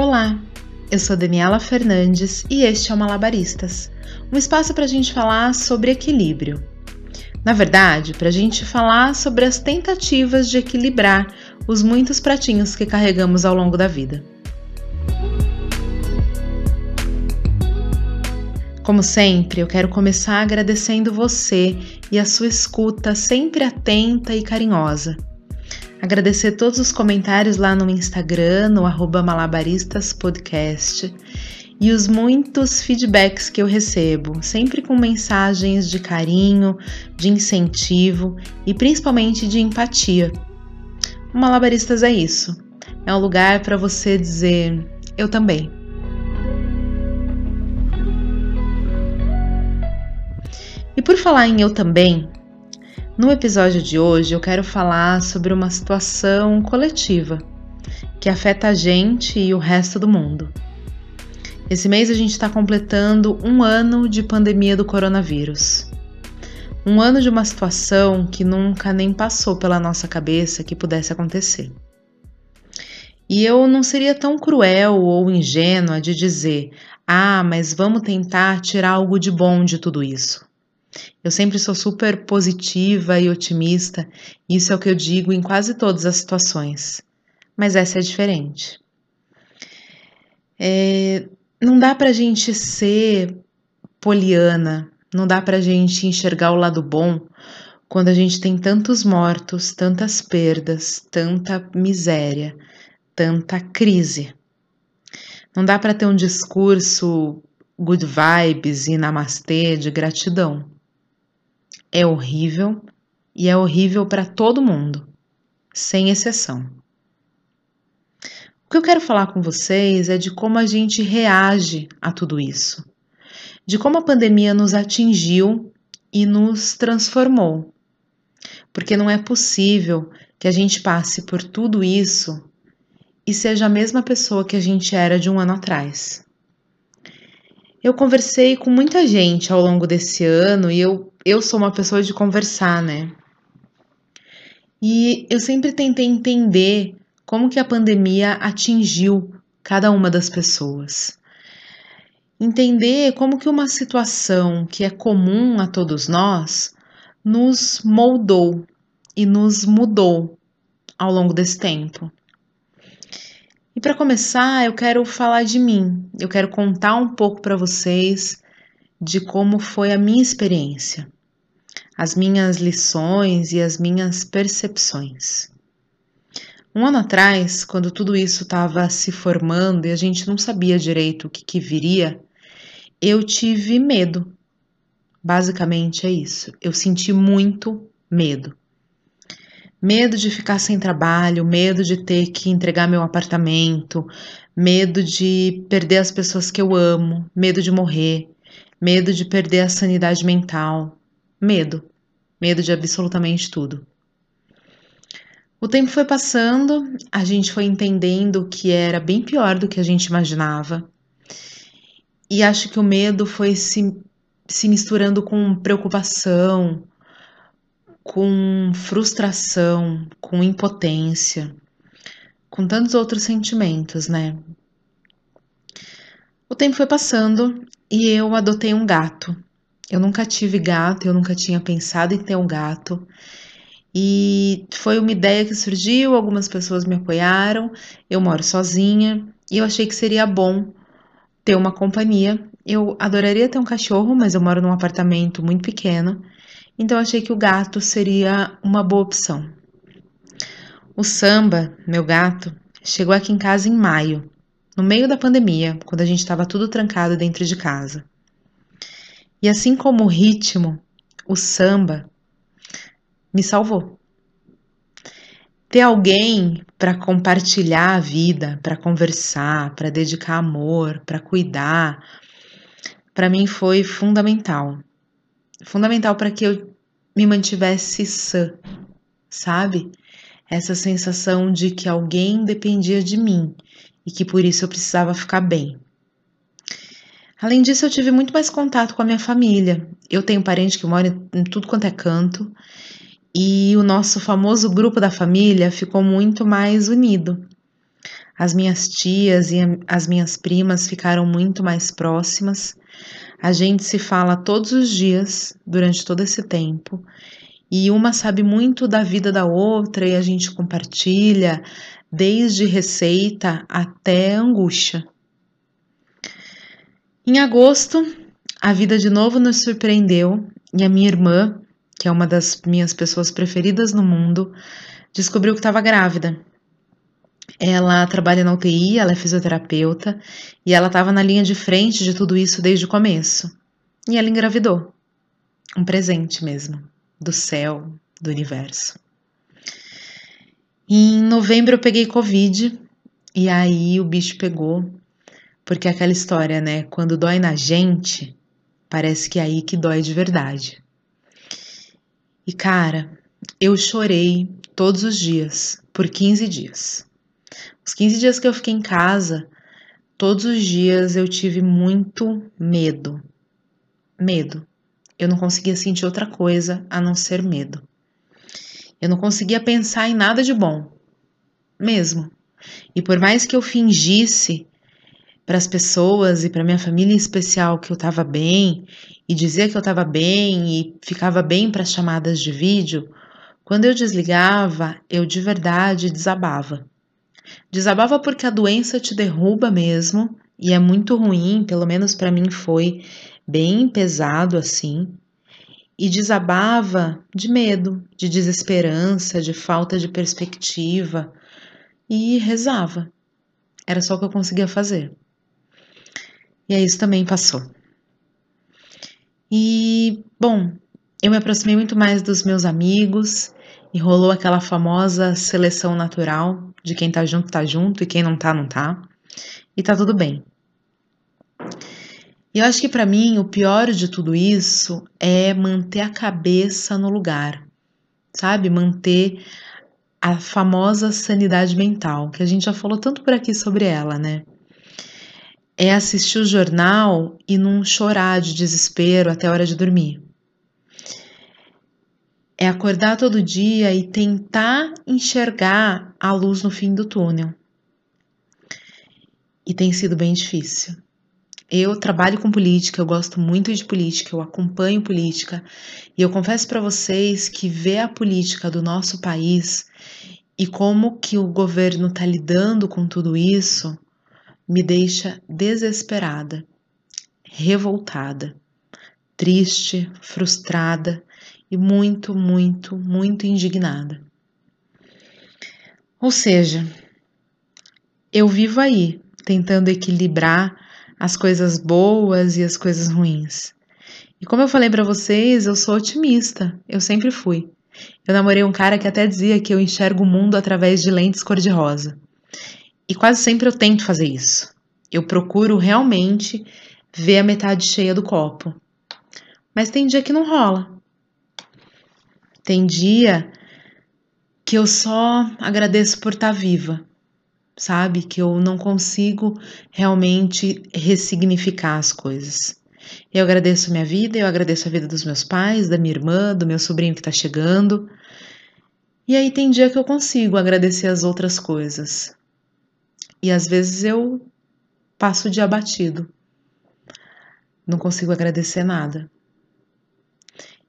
Olá, eu sou Daniela Fernandes e este é o Malabaristas, um espaço para a gente falar sobre equilíbrio. Na verdade, para a gente falar sobre as tentativas de equilibrar os muitos pratinhos que carregamos ao longo da vida. Como sempre, eu quero começar agradecendo você e a sua escuta sempre atenta e carinhosa. Agradecer todos os comentários lá no Instagram, no malabaristaspodcast, e os muitos feedbacks que eu recebo, sempre com mensagens de carinho, de incentivo e principalmente de empatia. O Malabaristas é isso. É um lugar para você dizer eu também. E por falar em eu também, no episódio de hoje eu quero falar sobre uma situação coletiva que afeta a gente e o resto do mundo. Esse mês a gente está completando um ano de pandemia do coronavírus. Um ano de uma situação que nunca nem passou pela nossa cabeça que pudesse acontecer. E eu não seria tão cruel ou ingênua de dizer: ah, mas vamos tentar tirar algo de bom de tudo isso. Eu sempre sou super positiva e otimista, isso é o que eu digo em quase todas as situações. Mas essa é diferente. É, não dá pra gente ser poliana, não dá pra gente enxergar o lado bom quando a gente tem tantos mortos, tantas perdas, tanta miséria, tanta crise. Não dá para ter um discurso good vibes e namastê de gratidão é horrível e é horrível para todo mundo, sem exceção. O que eu quero falar com vocês é de como a gente reage a tudo isso, de como a pandemia nos atingiu e nos transformou. Porque não é possível que a gente passe por tudo isso e seja a mesma pessoa que a gente era de um ano atrás. Eu conversei com muita gente ao longo desse ano e eu, eu sou uma pessoa de conversar, né? E eu sempre tentei entender como que a pandemia atingiu cada uma das pessoas. Entender como que uma situação que é comum a todos nós nos moldou e nos mudou ao longo desse tempo. E para começar, eu quero falar de mim. Eu quero contar um pouco para vocês de como foi a minha experiência, as minhas lições e as minhas percepções. Um ano atrás, quando tudo isso estava se formando e a gente não sabia direito o que, que viria, eu tive medo. Basicamente é isso. Eu senti muito medo. Medo de ficar sem trabalho, medo de ter que entregar meu apartamento, medo de perder as pessoas que eu amo, medo de morrer, medo de perder a sanidade mental. Medo. Medo de absolutamente tudo. O tempo foi passando, a gente foi entendendo que era bem pior do que a gente imaginava. E acho que o medo foi se, se misturando com preocupação, com frustração, com impotência, com tantos outros sentimentos, né? O tempo foi passando e eu adotei um gato. Eu nunca tive gato, eu nunca tinha pensado em ter um gato. E foi uma ideia que surgiu, algumas pessoas me apoiaram. Eu moro sozinha e eu achei que seria bom ter uma companhia. Eu adoraria ter um cachorro, mas eu moro num apartamento muito pequeno então achei que o gato seria uma boa opção. O Samba, meu gato, chegou aqui em casa em maio, no meio da pandemia, quando a gente estava tudo trancado dentro de casa. E assim como o ritmo, o samba me salvou. Ter alguém para compartilhar a vida, para conversar, para dedicar amor, para cuidar, para mim foi fundamental fundamental para que eu me mantivesse sã, sabe? Essa sensação de que alguém dependia de mim e que por isso eu precisava ficar bem. Além disso, eu tive muito mais contato com a minha família. Eu tenho parente que mora em tudo quanto é canto e o nosso famoso grupo da família ficou muito mais unido. As minhas tias e as minhas primas ficaram muito mais próximas. A gente se fala todos os dias durante todo esse tempo e uma sabe muito da vida da outra e a gente compartilha desde receita até angústia. Em agosto, a vida de novo nos surpreendeu e a minha irmã, que é uma das minhas pessoas preferidas no mundo, descobriu que estava grávida. Ela trabalha na UTI, ela é fisioterapeuta e ela estava na linha de frente de tudo isso desde o começo. E ela engravidou. Um presente mesmo, do céu, do universo. Em novembro eu peguei Covid e aí o bicho pegou, porque é aquela história, né? Quando dói na gente, parece que é aí que dói de verdade. E cara, eu chorei todos os dias, por 15 dias. Os 15 dias que eu fiquei em casa, todos os dias eu tive muito medo. Medo. Eu não conseguia sentir outra coisa a não ser medo. Eu não conseguia pensar em nada de bom, mesmo. E por mais que eu fingisse para as pessoas e para minha família em especial que eu estava bem e dizia que eu estava bem e ficava bem para as chamadas de vídeo, quando eu desligava, eu de verdade desabava. Desabava porque a doença te derruba mesmo e é muito ruim, pelo menos para mim foi bem pesado assim e desabava de medo, de desesperança, de falta de perspectiva e rezava. Era só o que eu conseguia fazer. E aí isso também passou. E, bom, eu me aproximei muito mais dos meus amigos e rolou aquela famosa seleção natural de quem tá junto, tá junto e quem não tá, não tá. E tá tudo bem. E eu acho que para mim o pior de tudo isso é manter a cabeça no lugar, sabe? Manter a famosa sanidade mental, que a gente já falou tanto por aqui sobre ela, né? É assistir o jornal e não chorar de desespero até a hora de dormir. É acordar todo dia e tentar enxergar a luz no fim do túnel. E tem sido bem difícil. Eu trabalho com política, eu gosto muito de política, eu acompanho política e eu confesso para vocês que ver a política do nosso país e como que o governo está lidando com tudo isso me deixa desesperada, revoltada, triste, frustrada e muito, muito, muito indignada. Ou seja, eu vivo aí tentando equilibrar as coisas boas e as coisas ruins. E como eu falei para vocês, eu sou otimista, eu sempre fui. Eu namorei um cara que até dizia que eu enxergo o mundo através de lentes cor-de-rosa. E quase sempre eu tento fazer isso. Eu procuro realmente ver a metade cheia do copo. Mas tem dia que não rola. Tem dia que eu só agradeço por estar tá viva sabe? Que eu não consigo realmente ressignificar as coisas. Eu agradeço minha vida, eu agradeço a vida dos meus pais, da minha irmã, do meu sobrinho que tá chegando. E aí tem dia que eu consigo agradecer as outras coisas. E às vezes eu passo o dia abatido. Não consigo agradecer nada.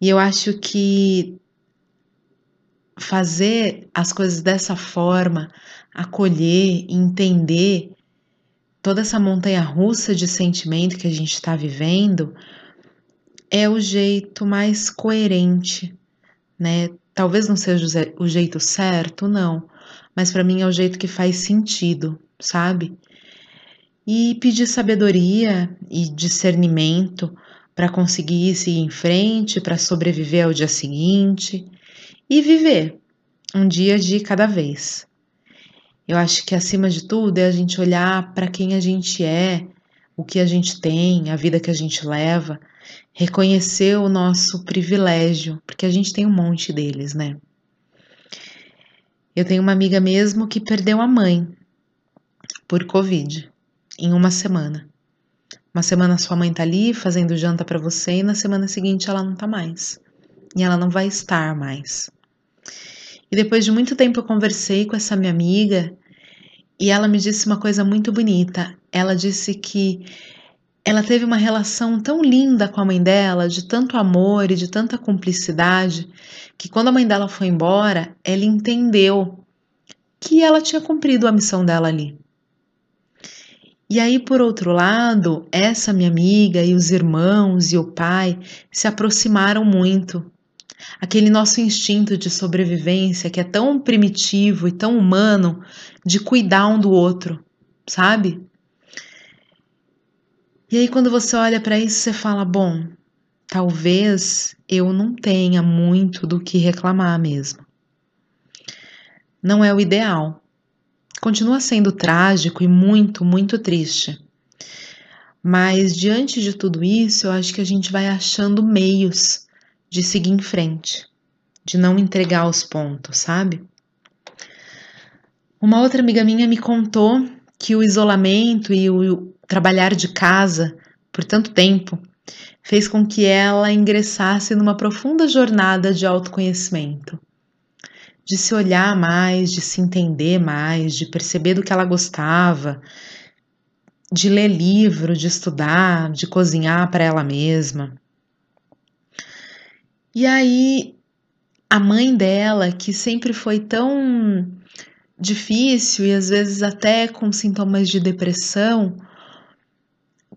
E eu acho que fazer as coisas dessa forma, acolher, entender toda essa montanha russa de sentimento que a gente está vivendo, é o jeito mais coerente, né? Talvez não seja o jeito certo, não, mas para mim é o jeito que faz sentido, sabe? E pedir sabedoria e discernimento para conseguir seguir em frente, para sobreviver ao dia seguinte e viver um dia de cada vez. Eu acho que acima de tudo é a gente olhar para quem a gente é, o que a gente tem, a vida que a gente leva, reconhecer o nosso privilégio, porque a gente tem um monte deles, né? Eu tenho uma amiga mesmo que perdeu a mãe por Covid em uma semana. Uma semana sua mãe tá ali fazendo janta para você e na semana seguinte ela não tá mais. E ela não vai estar mais. E depois de muito tempo eu conversei com essa minha amiga e ela me disse uma coisa muito bonita. Ela disse que ela teve uma relação tão linda com a mãe dela, de tanto amor e de tanta cumplicidade, que quando a mãe dela foi embora, ela entendeu que ela tinha cumprido a missão dela ali. E aí, por outro lado, essa minha amiga e os irmãos e o pai se aproximaram muito. Aquele nosso instinto de sobrevivência que é tão primitivo e tão humano de cuidar um do outro, sabe? E aí, quando você olha para isso, você fala: bom, talvez eu não tenha muito do que reclamar mesmo. Não é o ideal, continua sendo trágico e muito, muito triste. Mas diante de tudo isso, eu acho que a gente vai achando meios de seguir em frente, de não entregar os pontos, sabe? Uma outra amiga minha me contou que o isolamento e o trabalhar de casa por tanto tempo fez com que ela ingressasse numa profunda jornada de autoconhecimento de se olhar mais, de se entender mais, de perceber do que ela gostava, de ler livro, de estudar, de cozinhar para ela mesma. E aí, a mãe dela, que sempre foi tão difícil e às vezes até com sintomas de depressão,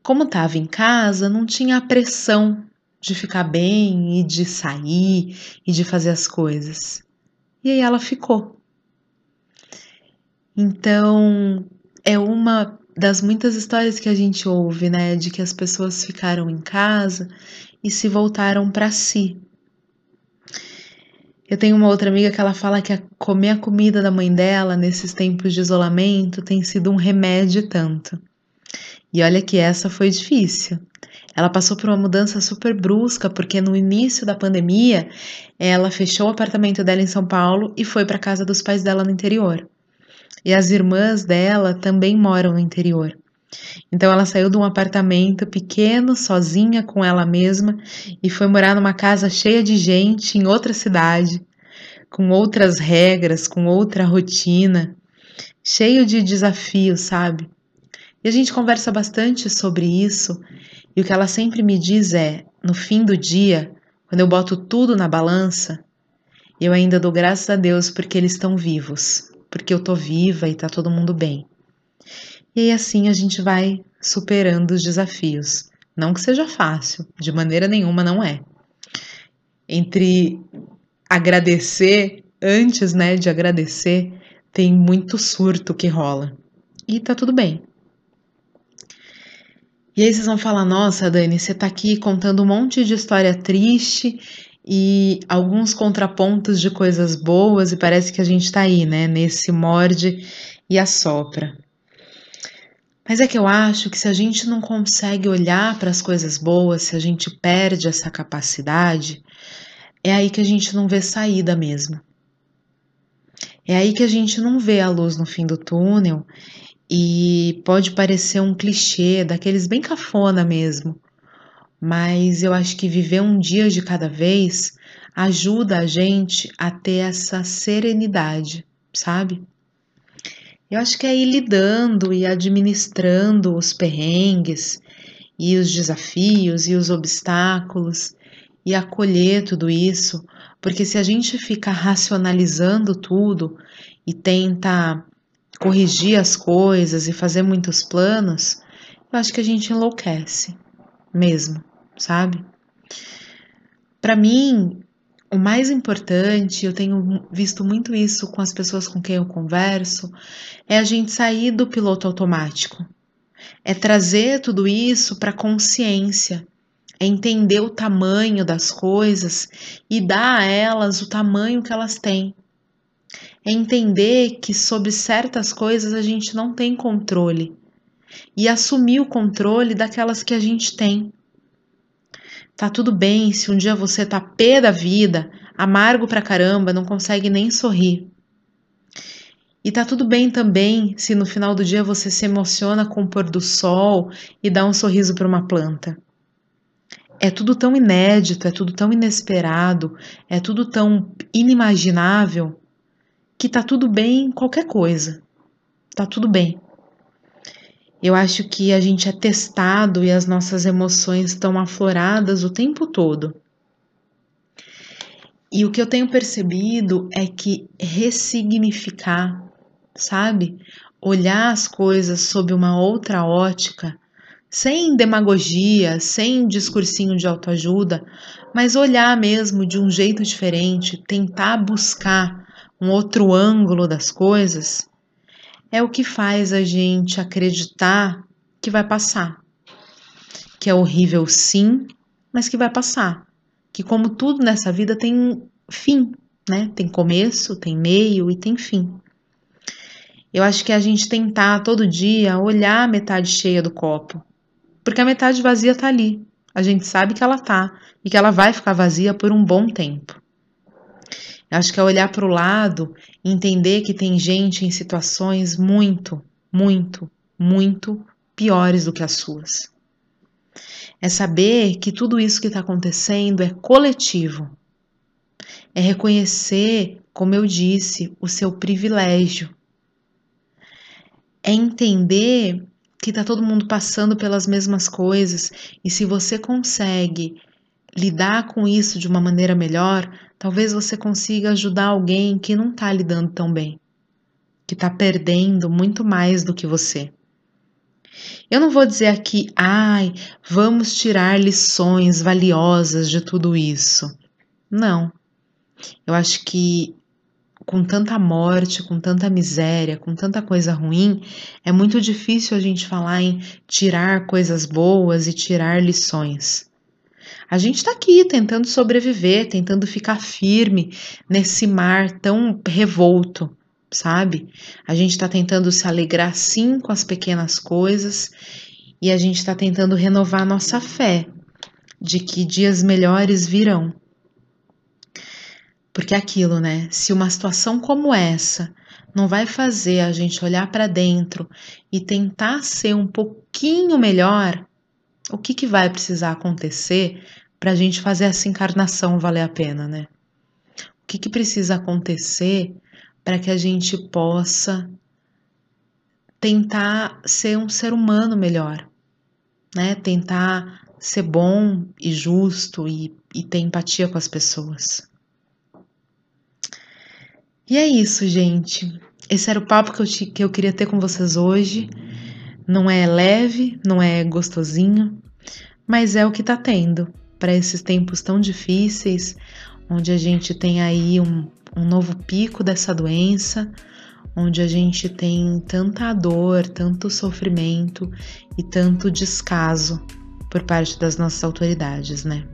como estava em casa, não tinha a pressão de ficar bem e de sair e de fazer as coisas. E aí ela ficou. Então, é uma das muitas histórias que a gente ouve, né, de que as pessoas ficaram em casa e se voltaram para si. Eu tenho uma outra amiga que ela fala que a comer a comida da mãe dela nesses tempos de isolamento tem sido um remédio tanto. E olha que essa foi difícil. Ela passou por uma mudança super brusca, porque no início da pandemia, ela fechou o apartamento dela em São Paulo e foi para casa dos pais dela no interior. E as irmãs dela também moram no interior. Então ela saiu de um apartamento pequeno, sozinha com ela mesma, e foi morar numa casa cheia de gente em outra cidade, com outras regras, com outra rotina, cheio de desafios, sabe? E a gente conversa bastante sobre isso, e o que ela sempre me diz é: no fim do dia, quando eu boto tudo na balança, eu ainda dou graças a Deus porque eles estão vivos, porque eu tô viva e tá todo mundo bem. E aí assim a gente vai superando os desafios. Não que seja fácil, de maneira nenhuma não é. Entre agradecer, antes, né, de agradecer, tem muito surto que rola. E tá tudo bem. E aí vocês vão falar: nossa, Dani, você tá aqui contando um monte de história triste e alguns contrapontos de coisas boas, e parece que a gente tá aí, né? Nesse morde e assopra. Mas é que eu acho que se a gente não consegue olhar para as coisas boas, se a gente perde essa capacidade, é aí que a gente não vê saída mesmo. É aí que a gente não vê a luz no fim do túnel e pode parecer um clichê, daqueles bem cafona mesmo, mas eu acho que viver um dia de cada vez ajuda a gente a ter essa serenidade, sabe? Eu acho que é ir lidando e administrando os perrengues e os desafios e os obstáculos e acolher tudo isso, porque se a gente fica racionalizando tudo e tenta corrigir as coisas e fazer muitos planos, eu acho que a gente enlouquece mesmo, sabe? Para mim, o mais importante, eu tenho visto muito isso com as pessoas com quem eu converso, é a gente sair do piloto automático. É trazer tudo isso para consciência, é entender o tamanho das coisas e dar a elas o tamanho que elas têm é entender que sobre certas coisas a gente não tem controle e assumir o controle daquelas que a gente tem. Tá tudo bem se um dia você tá pé da vida, amargo pra caramba, não consegue nem sorrir. E tá tudo bem também se no final do dia você se emociona com o pôr do sol e dá um sorriso para uma planta. É tudo tão inédito, é tudo tão inesperado, é tudo tão inimaginável que tá tudo bem qualquer coisa. tá tudo bem. Eu acho que a gente é testado e as nossas emoções estão afloradas o tempo todo. E o que eu tenho percebido é que ressignificar, sabe? Olhar as coisas sob uma outra ótica, sem demagogia, sem discursinho de autoajuda, mas olhar mesmo de um jeito diferente, tentar buscar um outro ângulo das coisas, é o que faz a gente acreditar que vai passar. Que é horrível, sim, mas que vai passar que como tudo nessa vida tem fim, né? Tem começo, tem meio e tem fim. Eu acho que a gente tentar todo dia olhar a metade cheia do copo, porque a metade vazia tá ali. A gente sabe que ela tá e que ela vai ficar vazia por um bom tempo. Acho que é olhar para o lado entender que tem gente em situações muito, muito, muito piores do que as suas. É saber que tudo isso que está acontecendo é coletivo. É reconhecer, como eu disse, o seu privilégio. É entender que está todo mundo passando pelas mesmas coisas e se você consegue lidar com isso de uma maneira melhor, talvez você consiga ajudar alguém que não está lidando tão bem, que está perdendo muito mais do que você. Eu não vou dizer aqui, ai, vamos tirar lições valiosas de tudo isso. Não. Eu acho que com tanta morte, com tanta miséria, com tanta coisa ruim, é muito difícil a gente falar em tirar coisas boas e tirar lições. A gente está aqui tentando sobreviver, tentando ficar firme nesse mar tão revolto sabe? A gente está tentando se alegrar sim com as pequenas coisas e a gente está tentando renovar nossa fé de que dias melhores virão. Porque é aquilo, né? Se uma situação como essa não vai fazer a gente olhar para dentro e tentar ser um pouquinho melhor, o que, que vai precisar acontecer para a gente fazer essa encarnação valer a pena, né? O que, que precisa acontecer para que a gente possa tentar ser um ser humano melhor, né? Tentar ser bom e justo e, e ter empatia com as pessoas. E é isso, gente. Esse era o papo que eu, te, que eu queria ter com vocês hoje. Não é leve, não é gostosinho, mas é o que tá tendo para esses tempos tão difíceis, onde a gente tem aí um, um novo pico dessa doença, onde a gente tem tanta dor, tanto sofrimento e tanto descaso por parte das nossas autoridades, né?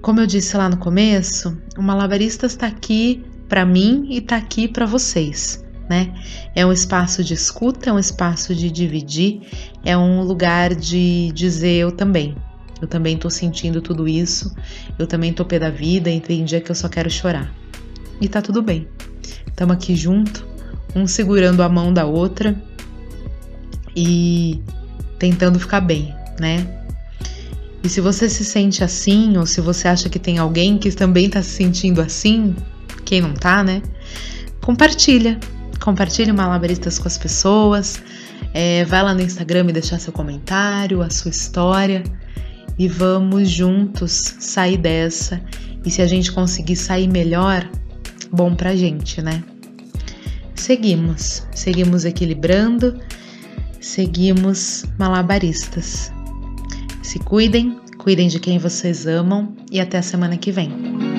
Como eu disse lá no começo, o Malabaristas está aqui para mim e está aqui para vocês, né? É um espaço de escuta, é um espaço de dividir, é um lugar de dizer eu também. Eu também tô sentindo tudo isso, eu também tô pé da vida e tem que eu só quero chorar e tá tudo bem. Estamos aqui junto, um segurando a mão da outra e tentando ficar bem, né? E se você se sente assim, ou se você acha que tem alguém que também tá se sentindo assim, quem não tá, né? Compartilha. Compartilha o Malabaristas com as pessoas. É, vai lá no Instagram e deixar seu comentário, a sua história. E vamos juntos sair dessa. E se a gente conseguir sair melhor, bom pra gente, né? Seguimos, seguimos equilibrando, seguimos malabaristas. Se cuidem, cuidem de quem vocês amam e até a semana que vem.